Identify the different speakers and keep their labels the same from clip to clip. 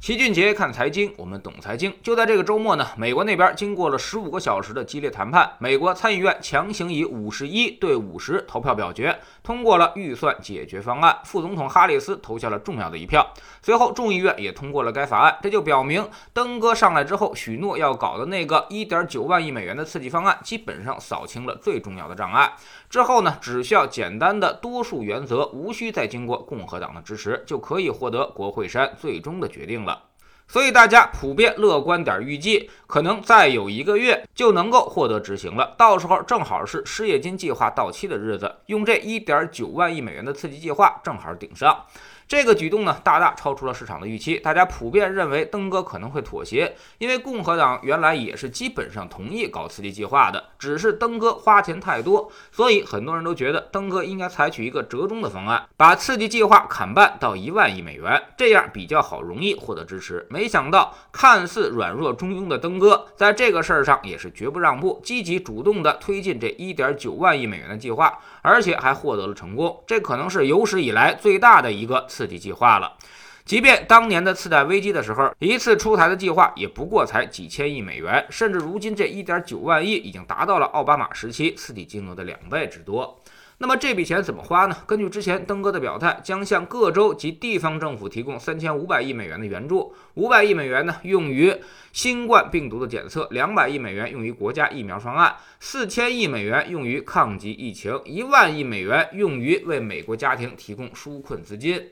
Speaker 1: 齐俊杰看财经，我们懂财经。就在这个周末呢，美国那边经过了十五个小时的激烈谈判，美国参议院强行以五十一对五十投票表决，通过了预算解决方案。副总统哈里斯投下了重要的一票。随后，众议院也通过了该法案。这就表明，登哥上来之后许诺要搞的那个一点九万亿美元的刺激方案，基本上扫清了最重要的障碍。之后呢，只需要简单的多数原则，无需再经过共和党的支持，就可以获得国会山最终的决定了。所以大家普遍乐观点，预计可能再有一个月就能够获得执行了。到时候正好是失业金计划到期的日子，用这一点九万亿美元的刺激计划正好顶上。这个举动呢，大大超出了市场的预期。大家普遍认为登哥可能会妥协，因为共和党原来也是基本上同意搞刺激计划的，只是登哥花钱太多，所以很多人都觉得登哥应该采取一个折中的方案，把刺激计划砍半到一万亿美元，这样比较好，容易获得支持。没想到，看似软弱中庸的登哥，在这个事儿上也是绝不让步，积极主动地推进这一点九万亿美元的计划，而且还获得了成功。这可能是有史以来最大的一个。刺激计划了，即便当年的次贷危机的时候，一次出台的计划也不过才几千亿美元，甚至如今这一点九万亿已经达到了奥巴马时期刺激金额的两倍之多。那么这笔钱怎么花呢？根据之前登哥的表态，将向各州及地方政府提供三千五百亿美元的援助，五百亿美元呢用于新冠病毒的检测，两百亿美元用于国家疫苗方案，四千亿美元用于抗击疫情，一万亿美元用于为美国家庭提供纾困资金。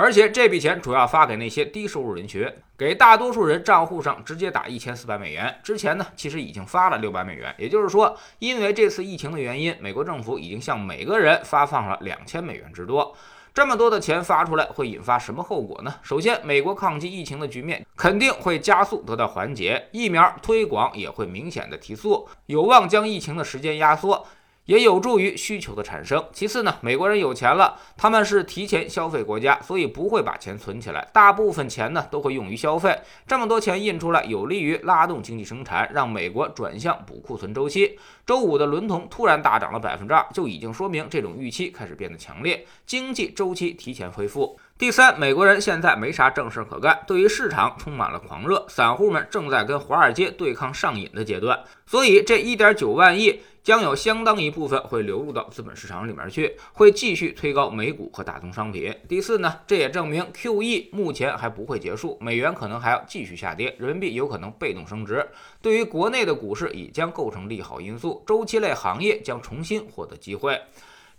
Speaker 1: 而且这笔钱主要发给那些低收入人群，给大多数人账户上直接打一千四百美元。之前呢，其实已经发了六百美元，也就是说，因为这次疫情的原因，美国政府已经向每个人发放了两千美元之多。这么多的钱发出来，会引发什么后果呢？首先，美国抗击疫情的局面肯定会加速得到缓解，疫苗推广也会明显的提速，有望将疫情的时间压缩。也有助于需求的产生。其次呢，美国人有钱了，他们是提前消费国家，所以不会把钱存起来，大部分钱呢都会用于消费。这么多钱印出来，有利于拉动经济生产，让美国转向补库存周期。周五的伦铜突然大涨了百分之二，就已经说明这种预期开始变得强烈，经济周期提前恢复。第三，美国人现在没啥正事可干，对于市场充满了狂热，散户们正在跟华尔街对抗上瘾的阶段，所以这一点九万亿将有相当一部分会流入到资本市场里面去，会继续推高美股和大宗商品。第四呢，这也证明 QE 目前还不会结束，美元可能还要继续下跌，人民币有可能被动升值，对于国内的股市也将构成利好因素，周期类行业将重新获得机会。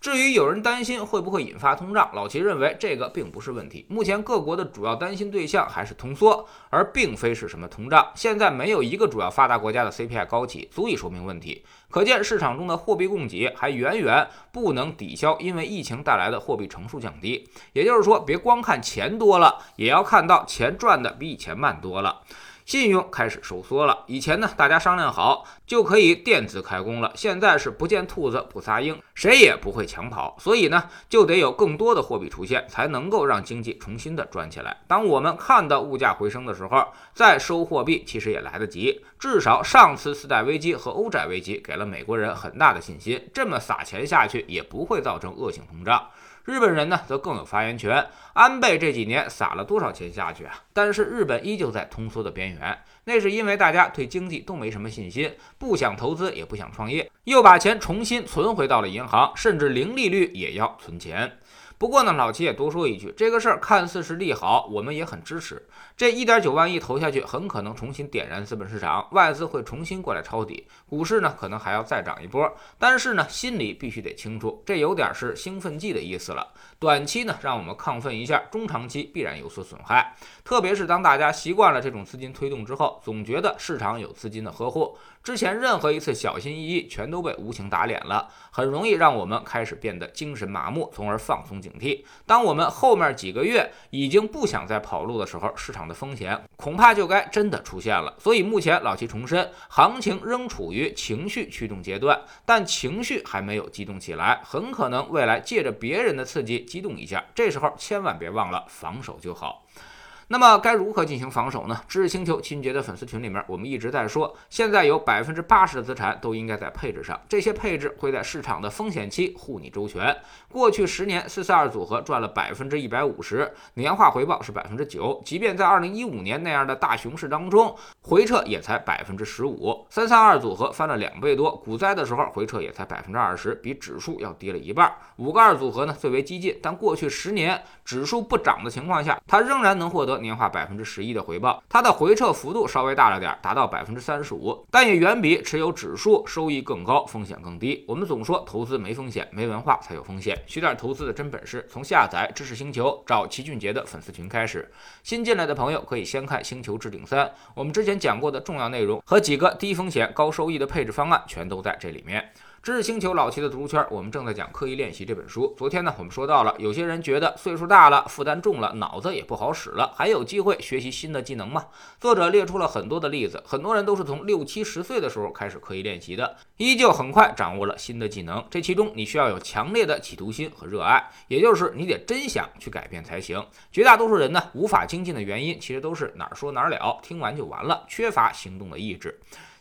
Speaker 1: 至于有人担心会不会引发通胀，老齐认为这个并不是问题。目前各国的主要担心对象还是通缩，而并非是什么通胀。现在没有一个主要发达国家的 CPI 高企，足以说明问题。可见市场中的货币供给还远远不能抵消因为疫情带来的货币乘数降低。也就是说，别光看钱多了，也要看到钱赚的比以前慢多了。信用开始收缩了。以前呢，大家商量好就可以电子开工了。现在是不见兔子不撒鹰，谁也不会抢跑。所以呢，就得有更多的货币出现，才能够让经济重新的转起来。当我们看到物价回升的时候，再收货币其实也来得及。至少上次次贷危机和欧债危机给了美国人很大的信心，这么撒钱下去也不会造成恶性通胀。日本人呢，则更有发言权。安倍这几年撒了多少钱下去啊？但是日本依旧在通缩的边缘，那是因为大家对经济都没什么信心，不想投资，也不想创业，又把钱重新存回到了银行，甚至零利率也要存钱。不过呢，老齐也多说一句，这个事儿看似是利好，我们也很支持。这一点九万亿投下去，很可能重新点燃资本市场，外资会重新过来抄底，股市呢可能还要再涨一波。但是呢，心里必须得清楚，这有点是兴奋剂的意思了。短期呢，让我们亢奋一下，中长期必然有所损害。特别是当大家习惯了这种资金推动之后，总觉得市场有资金的呵护。之前任何一次小心翼翼，全都被无情打脸了，很容易让我们开始变得精神麻木，从而放松警警惕。当我们后面几个月已经不想再跑路的时候，市场的风险恐怕就该真的出现了。所以目前老七重申，行情仍处于情绪驱动阶段，但情绪还没有激动起来，很可能未来借着别人的刺激激动一下，这时候千万别忘了防守就好。那么该如何进行防守呢？知识星球秦杰的粉丝群里面，我们一直在说，现在有百分之八十的资产都应该在配置上，这些配置会在市场的风险期护你周全。过去十年四四二组合赚了百分之一百五十，年化回报是百分之九，即便在二零一五年那样的大熊市当中，回撤也才百分之十五。三三二组合翻了两倍多，股灾的时候回撤也才百分之二十，比指数要低了一半。五个二组合呢最为激进，但过去十年指数不涨的情况下，它仍然能获得年化百分之十一的回报。它的回撤幅度稍微大了点，达到百分之三十五，但也远比持有指数收益更高，风险更低。我们总说投资没风险，没文化才有风险。学点投资的真本事，从下载知识星球找齐俊杰的粉丝群开始。新进来的朋友可以先看《星球置顶三》，我们之前讲过的重要内容和几个低风险高收益的配置方案，全都在这里面。知识星球老齐的读书圈，我们正在讲《刻意练习》这本书。昨天呢，我们说到了，有些人觉得岁数大了，负担重了，脑子也不好使了，还有机会学习新的技能吗？作者列出了很多的例子，很多人都是从六七十岁的时候开始刻意练习的，依旧很快掌握了新的技能。这其中你需要有强烈的企图心和热爱，也就是你得真想去改变才行。绝大多数人呢，无法精进的原因，其实都是哪儿说哪儿了，听完就完了，缺乏行动的意志。